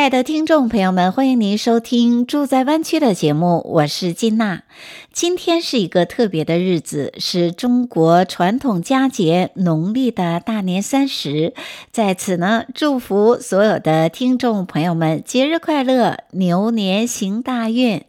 亲爱的听众朋友们，欢迎您收听《住在湾区》的节目，我是金娜。今天是一个特别的日子，是中国传统佳节农历的大年三十。在此呢，祝福所有的听众朋友们节日快乐，牛年行大运。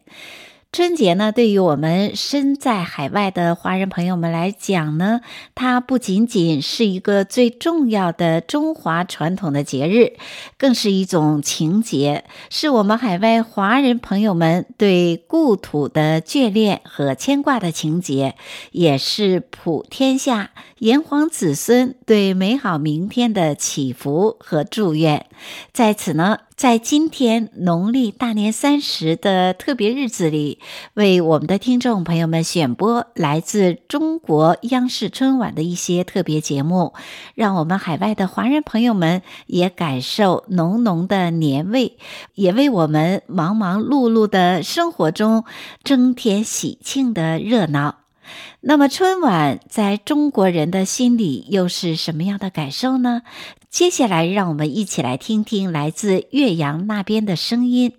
春节呢，对于我们身在海外的华人朋友们来讲呢，它不仅仅是一个最重要的中华传统的节日，更是一种情结，是我们海外华人朋友们对故土的眷恋和牵挂的情结，也是普天下炎黄子孙对美好明天的祈福和祝愿。在此呢。在今天农历大年三十的特别日子里，为我们的听众朋友们选播来自中国央视春晚的一些特别节目，让我们海外的华人朋友们也感受浓浓的年味，也为我们忙忙碌碌的生活中增添喜庆的热闹。那么春晚在中国人的心里又是什么样的感受呢？接下来，让我们一起来听听来自岳阳那边的声音。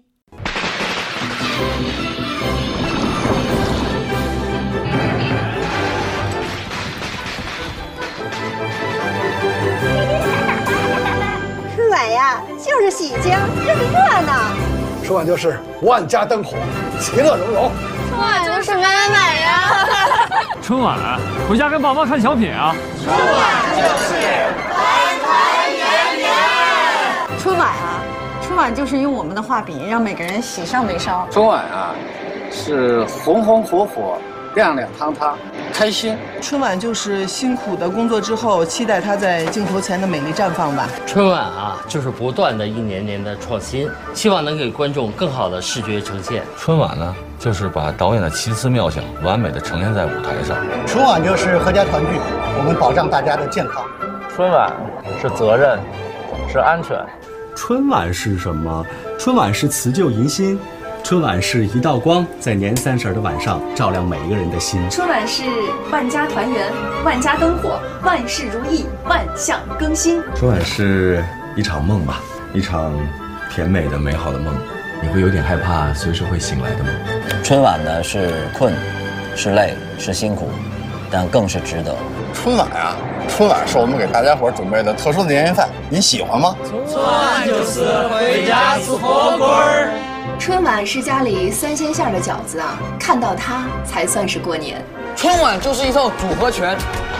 春晚呀，就是喜庆，就是热闹。春晚就是万家灯火，其乐融融。春晚就是买买买呀。春晚，回家跟爸妈看小品啊。春晚就是团团圆圆。春晚啊，春晚就是用我们的画笔让每个人喜上眉梢。春晚啊，是红红火火。亮亮堂堂，开心。春晚就是辛苦的工作之后，期待它在镜头前的美丽绽放吧。春晚啊，就是不断的一年年的创新，希望能给观众更好的视觉呈现。春晚呢，就是把导演的奇思妙想完美的呈现在舞台上。春晚就是合家团聚，我们保障大家的健康。春晚是责任，是安全。春晚是什么？春晚是辞旧迎新。春晚是一道光，在年三十的晚上照亮每一个人的心。春晚是万家团圆，万家灯火，万事如意，万象更新。春晚是一场梦吧，一场甜美的、美好的梦。你会有点害怕，随时会醒来的吗。春晚呢是困，是累，是辛苦，但更是值得。春晚啊，春晚是我们给大家伙准备的特殊的年夜饭，您喜欢吗？春晚就是回家吃火锅。春晚是家里三鲜馅的饺子啊，看到它才算是过年。春晚就是一套组合拳，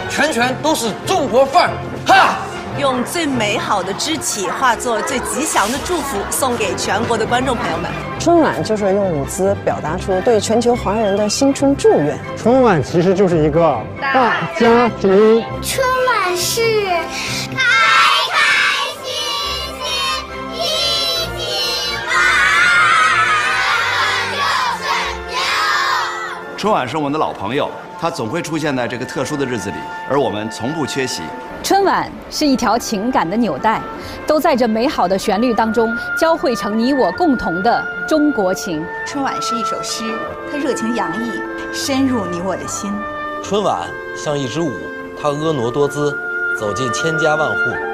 拳拳都是中国范儿，哈！用最美好的肢体化作最吉祥的祝福，送给全国的观众朋友们。春晚就是用舞姿表达出对全球华人的新春祝愿。春晚其实就是一个大家庭。春晚是。春晚是我们的老朋友，它总会出现在这个特殊的日子里，而我们从不缺席。春晚是一条情感的纽带，都在这美好的旋律当中交汇成你我共同的中国情。春晚是一首诗，它热情洋溢，深入你我的心。春晚像一支舞，它婀娜多姿，走进千家万户。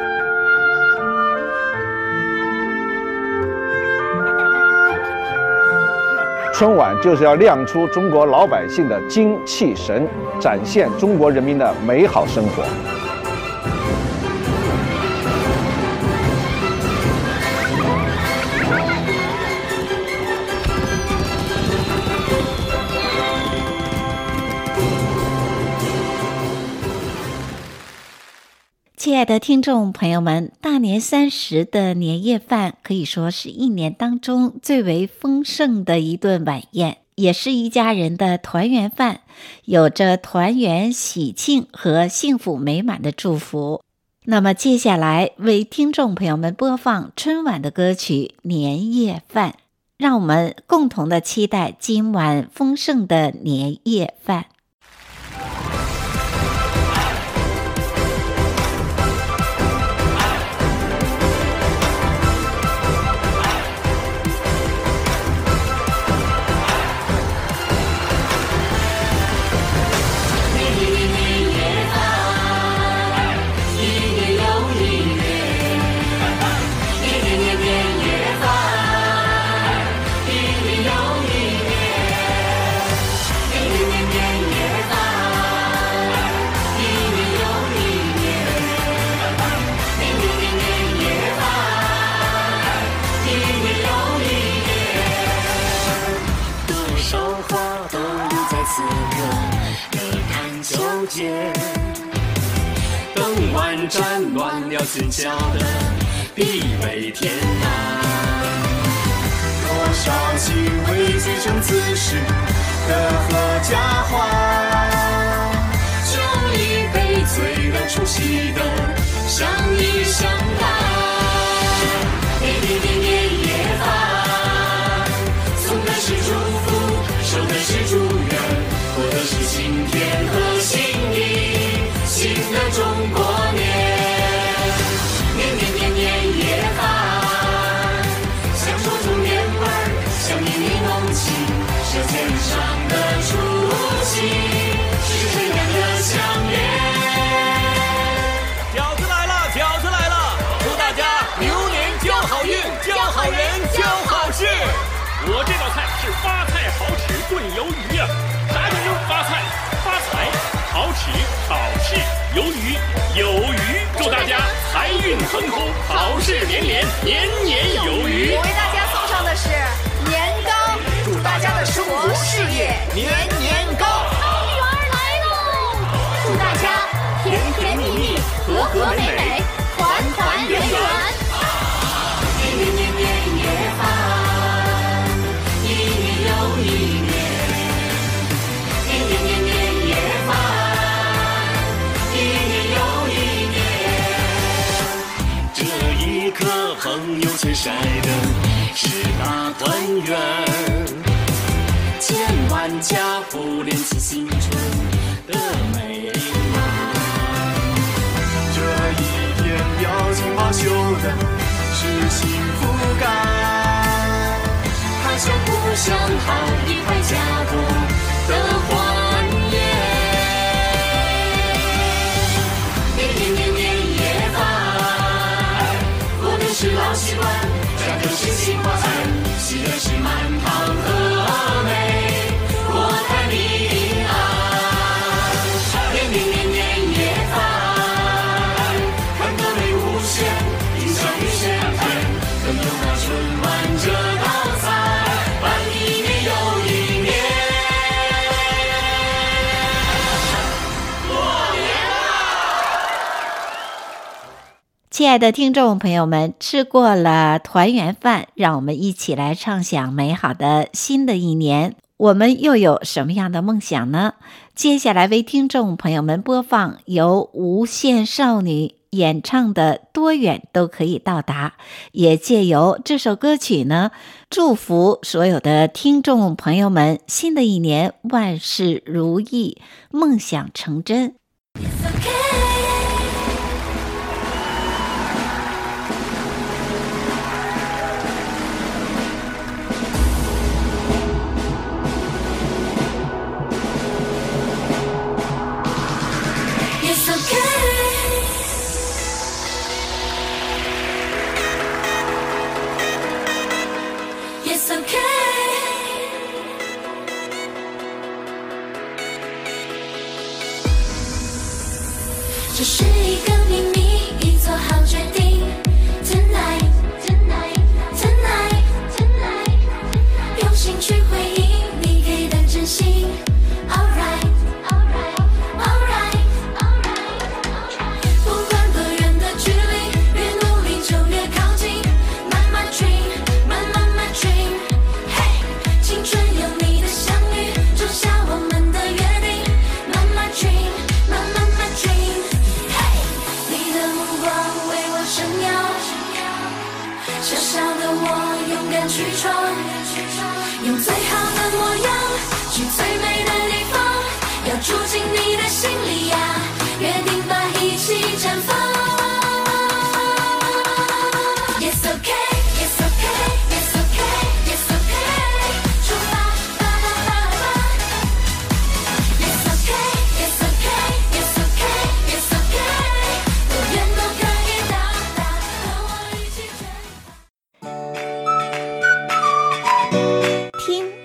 春晚就是要亮出中国老百姓的精气神，展现中国人民的美好生活。亲爱的听众朋友们，大年三十的年夜饭可以说是一年当中最为丰盛的一顿晚宴，也是一家人的团圆饭，有着团圆喜庆和幸福美满的祝福。那么接下来为听众朋友们播放春晚的歌曲《年夜饭》，让我们共同的期待今晚丰盛的年夜饭。灯完战乱了阵脚的地北天南，多少情未醉成此时的合家欢，就一杯醉了除夕的相依相伴。年年年年夜饭，送的是祝福，收的是我这道菜是发菜好齿炖鱿鱼呀，啥叫做发菜？发财。好齿好事，鱿鱼有鱼，祝大家财运亨通，好事连连，年年有余。我为大家送上的是年糕，祝大家的生活事业年朋友圈晒的是大团圆，千万家福连起新春的美满。这一天表情包秀的是幸福感，他乡故乡好，一派亲爱的听众朋友们，吃过了团圆饭，让我们一起来畅想美好的新的一年。我们又有什么样的梦想呢？接下来为听众朋友们播放由无限少女演唱的《多远都可以到达》，也借由这首歌曲呢，祝福所有的听众朋友们，新的一年万事如意，梦想成真。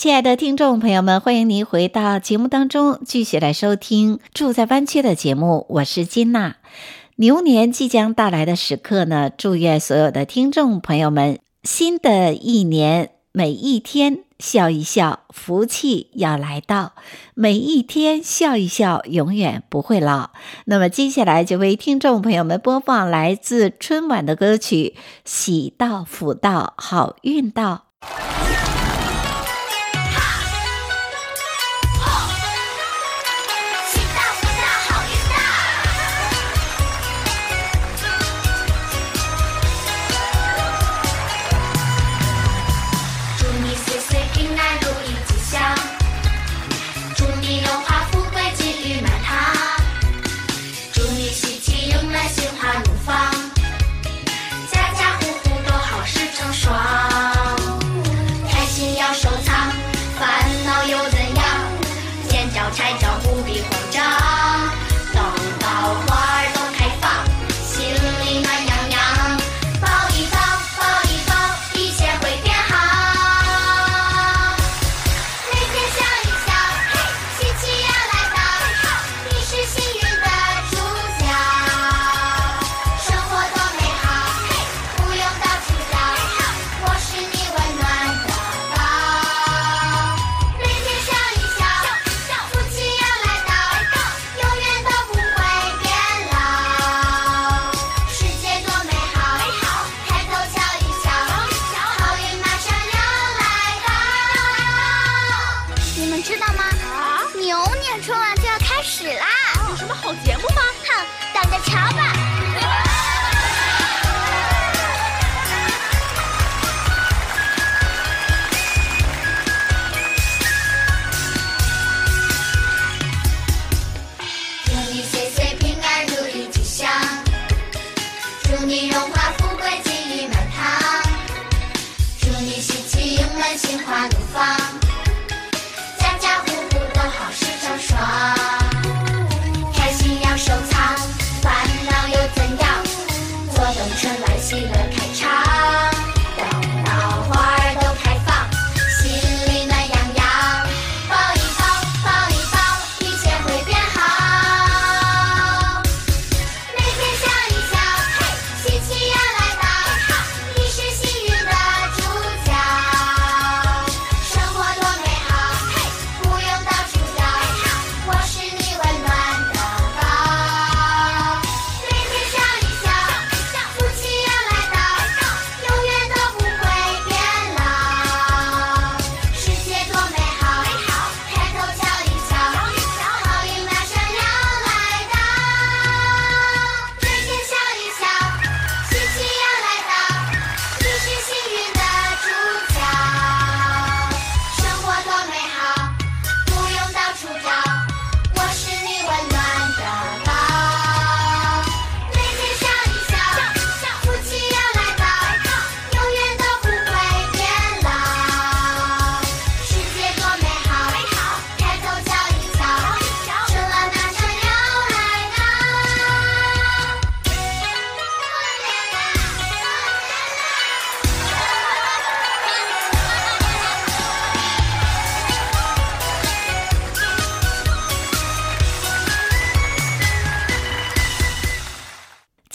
亲爱的听众朋友们，欢迎您回到节目当中，继续来收听《住在湾区》的节目。我是金娜。牛年即将到来的时刻呢，祝愿所有的听众朋友们，新的一年每一天笑一笑，福气要来到；每一天笑一笑，永远不会老。那么接下来就为听众朋友们播放来自春晚的歌曲《喜到福到，好运到》。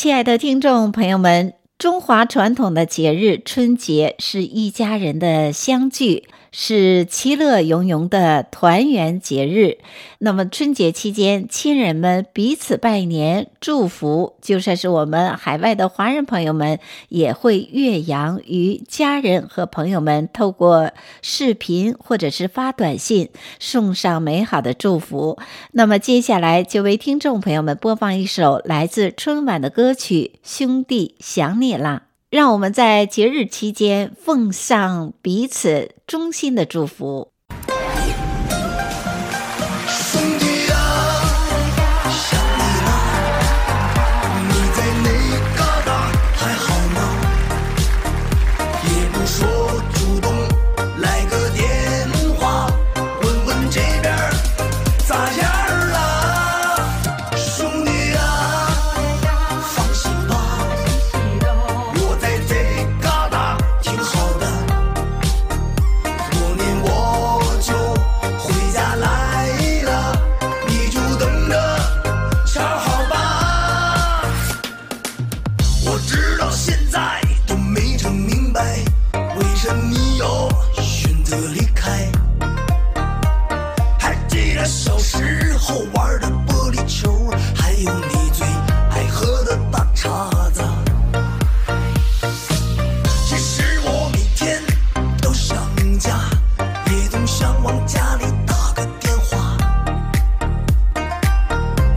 亲爱的听众朋友们，中华传统的节日春节是一家人的相聚，是其乐融融的团圆节日。那么春节期间，亲人们彼此拜年祝福，就算是我们海外的华人朋友们，也会越洋与家人和朋友们透过视频或者是发短信送上美好的祝福。那么接下来就为听众朋友们播放一首来自春晚的歌曲《兄弟想你啦》。让我们在节日期间奉上彼此衷心的祝福。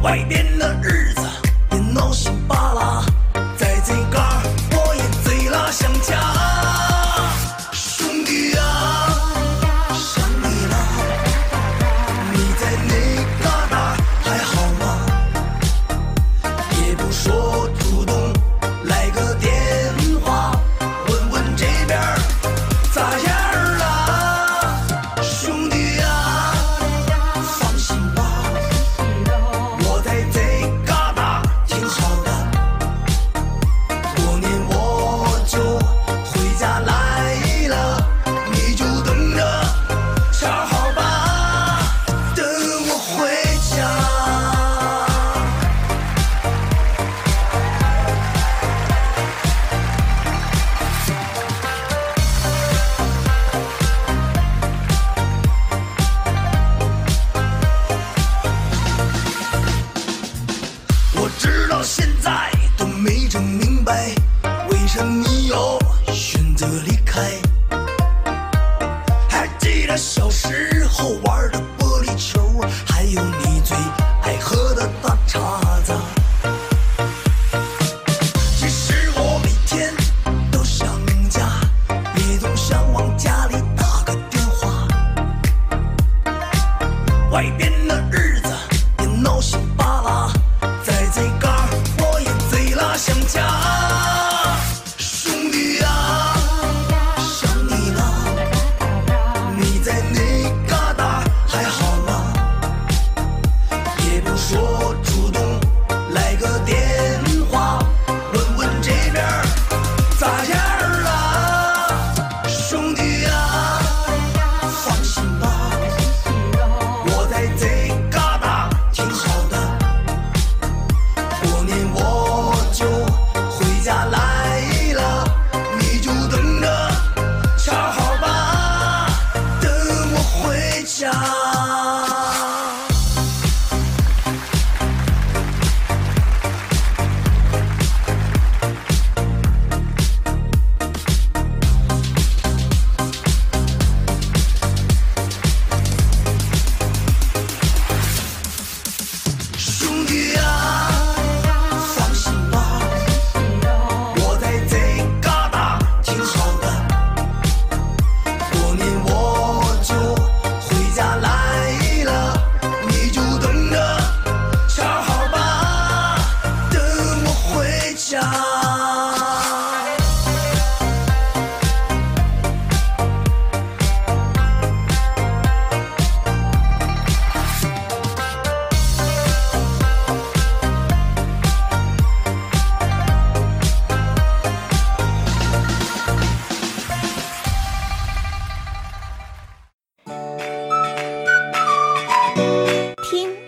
baby 直到现在都没整明白为什么你要选择离开。还记得小时候玩的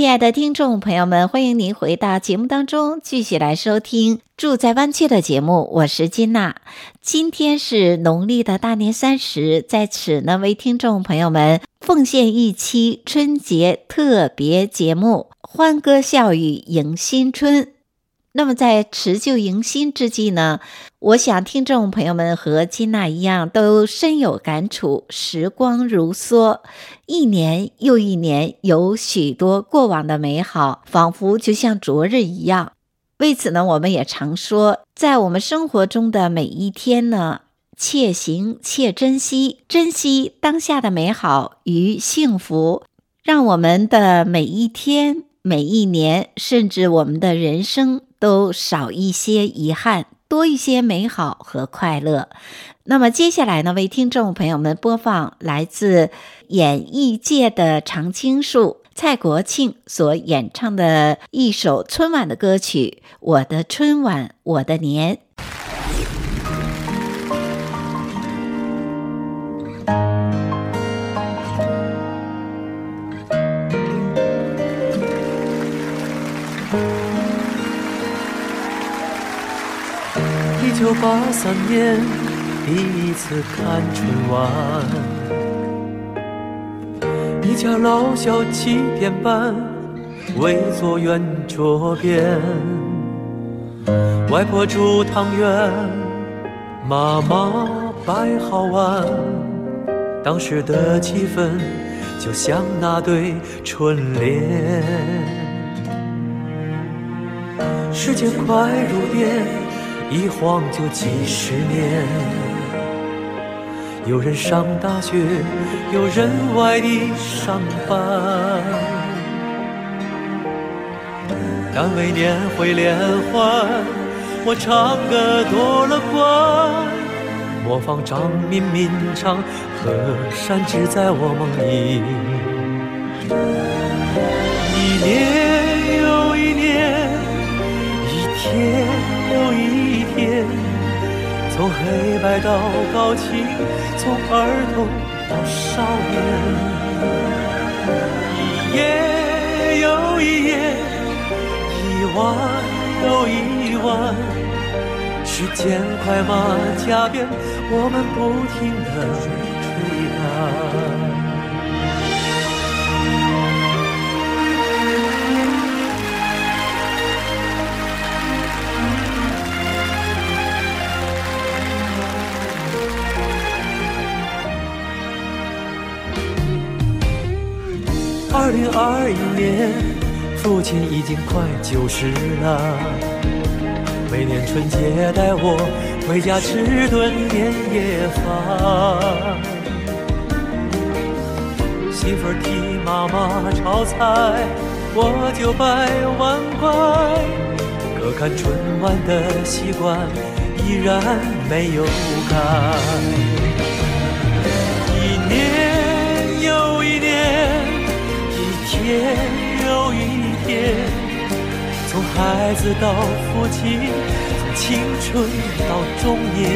亲爱的听众朋友们，欢迎您回到节目当中，继续来收听《住在湾区》的节目。我是金娜，今天是农历的大年三十，在此呢，为听众朋友们奉献一期春节特别节目，欢歌笑语迎新春。那么在辞旧迎新之际呢，我想听众朋友们和金娜一样都深有感触。时光如梭，一年又一年，有许多过往的美好，仿佛就像昨日一样。为此呢，我们也常说，在我们生活中的每一天呢，且行且珍惜，珍惜当下的美好与幸福，让我们的每一天、每一年，甚至我们的人生。都少一些遗憾，多一些美好和快乐。那么接下来呢，为听众朋友们播放来自演艺界的常青树蔡国庆所演唱的一首春晚的歌曲《我的春晚我的年》。八三年，第一次看春晚，一家老小七点半围坐圆桌边，外婆煮汤圆，妈妈摆好碗，当时的气氛就像那对春联，时间快如电。一晃就几十年，有人上大学，有人外地上班，单位年会联欢，我唱歌多了冠，模仿张明敏唱，河山只在我梦里，一年又一年，一天。有一天，从黑白到高清，从儿童到少年，一夜又一夜，一晚又一晚，时间快马加鞭，我们不停地追赶。二零二一年，父亲已经快九十了。每年春节带我回家吃顿年夜饭，媳妇儿替妈妈炒菜，我就摆碗筷。可看春晚的习惯依然没有改。一天又一天，从孩子到父亲，从青春到中年，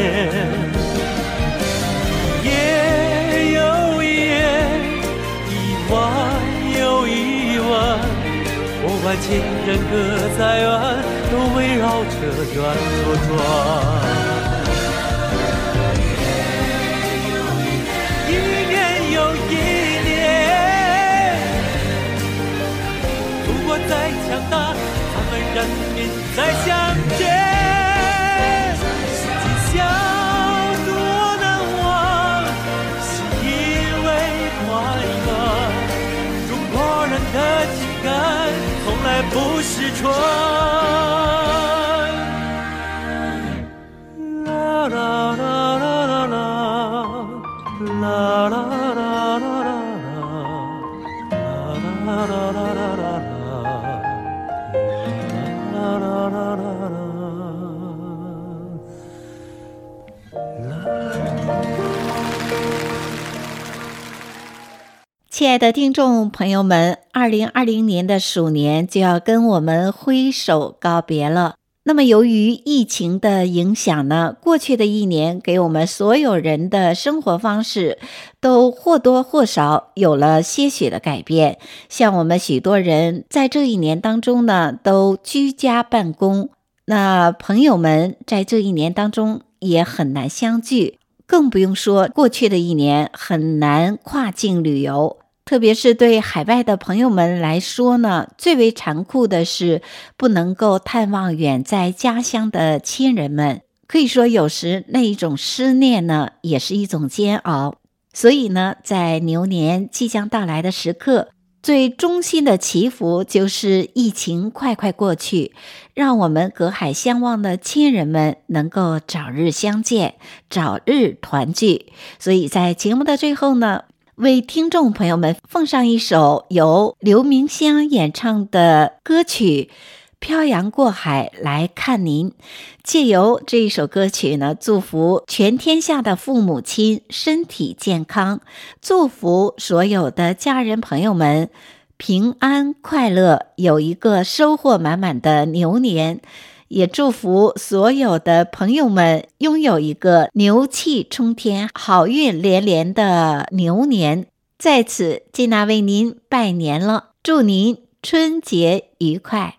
一夜又一夜，一晚又一晚，不管亲人隔再远，都围绕着圆桌转。强大，咱们人民再相见，亲爱的听众朋友们，二零二零年的鼠年就要跟我们挥手告别了。那么，由于疫情的影响呢，过去的一年给我们所有人的生活方式都或多或少有了些许的改变。像我们许多人在这一年当中呢，都居家办公，那朋友们在这一年当中也很难相聚，更不用说过去的一年很难跨境旅游。特别是对海外的朋友们来说呢，最为残酷的是不能够探望远在家乡的亲人们。可以说，有时那一种思念呢，也是一种煎熬。所以呢，在牛年即将到来的时刻，最衷心的祈福就是疫情快快过去，让我们隔海相望的亲人们能够早日相见，早日团聚。所以在节目的最后呢，为听众朋友们奉上一首由刘明湘演唱的歌曲《漂洋过海来看您》，借由这一首歌曲呢，祝福全天下的父母亲身体健康，祝福所有的家人朋友们平安快乐，有一个收获满满的牛年。也祝福所有的朋友们拥有一个牛气冲天、好运连连的牛年。在此，金娜为您拜年了，祝您春节愉快。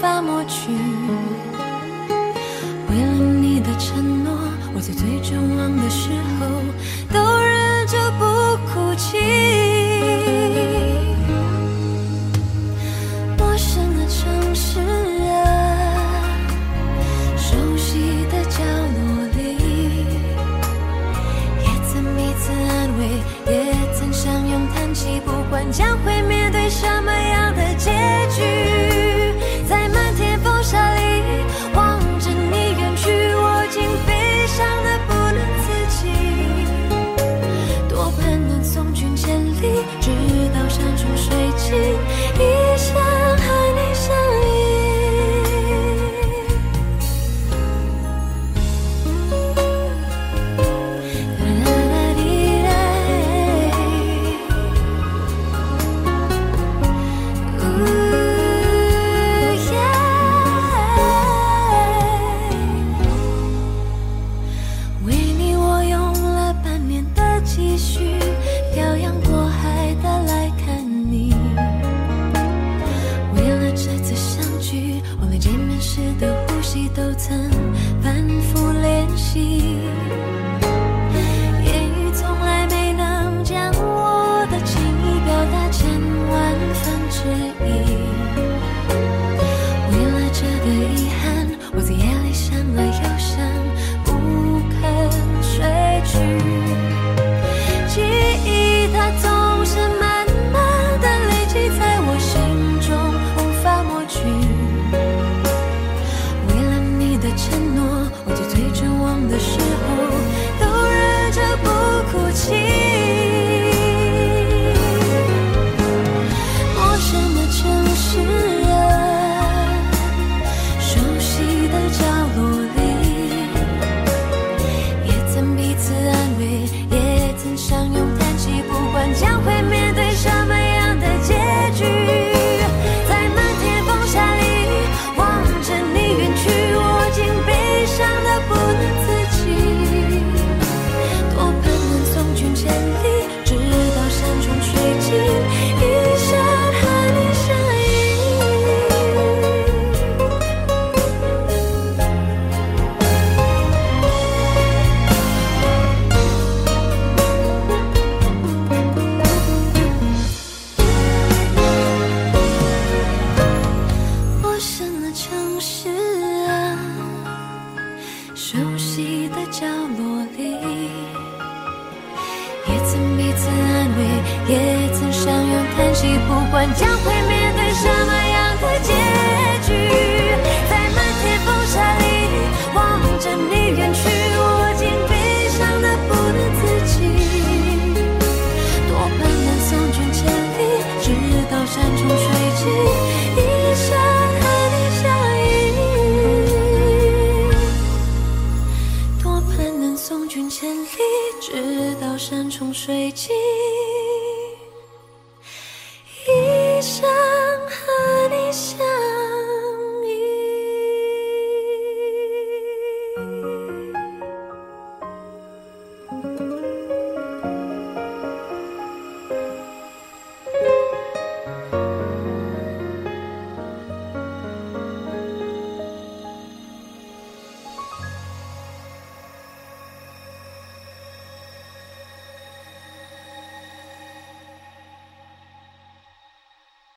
法抹去。为了你的承诺，我在最绝望的时候都